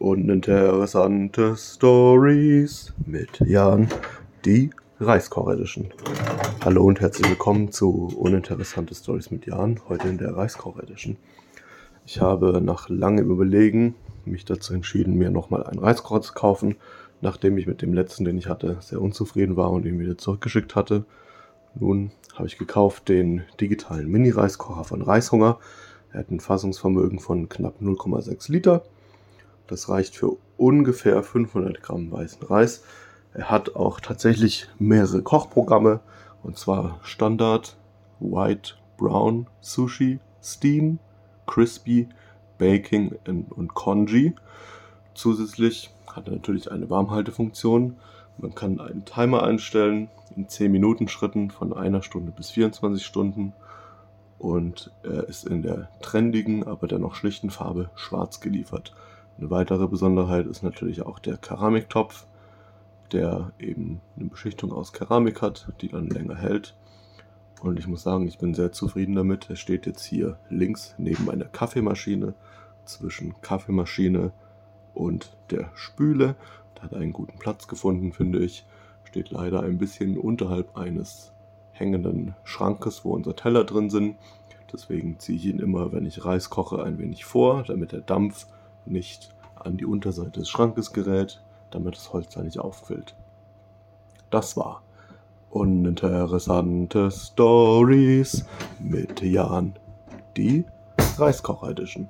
Uninteressante Stories mit Jan, die Reiskocher Edition. Hallo und herzlich willkommen zu Uninteressante Stories mit Jan, heute in der Reiskocher Edition. Ich habe nach langem Überlegen mich dazu entschieden, mir nochmal einen Reiskocher zu kaufen, nachdem ich mit dem letzten, den ich hatte, sehr unzufrieden war und ihn wieder zurückgeschickt hatte. Nun habe ich gekauft den digitalen Mini-Reiskocher von Reishunger. Er hat ein Fassungsvermögen von knapp 0,6 Liter. Das reicht für ungefähr 500 Gramm weißen Reis. Er hat auch tatsächlich mehrere Kochprogramme und zwar Standard, White, Brown, Sushi, Steam, Crispy, Baking und Congee. Zusätzlich hat er natürlich eine Warmhaltefunktion. Man kann einen Timer einstellen in 10 Minuten Schritten von einer Stunde bis 24 Stunden und er ist in der trendigen, aber dennoch schlichten Farbe schwarz geliefert. Eine weitere Besonderheit ist natürlich auch der Keramiktopf, der eben eine Beschichtung aus Keramik hat, die dann länger hält. Und ich muss sagen, ich bin sehr zufrieden damit. Er steht jetzt hier links neben meiner Kaffeemaschine, zwischen Kaffeemaschine und der Spüle. Da hat er einen guten Platz gefunden, finde ich. Steht leider ein bisschen unterhalb eines hängenden Schrankes, wo unser Teller drin sind. Deswegen ziehe ich ihn immer, wenn ich Reis koche, ein wenig vor, damit der Dampf nicht an die Unterseite des Schrankes gerät, damit das Holz da nicht aufquillt. Das war uninteressante Stories mit Jan, die Reiskocher Edition.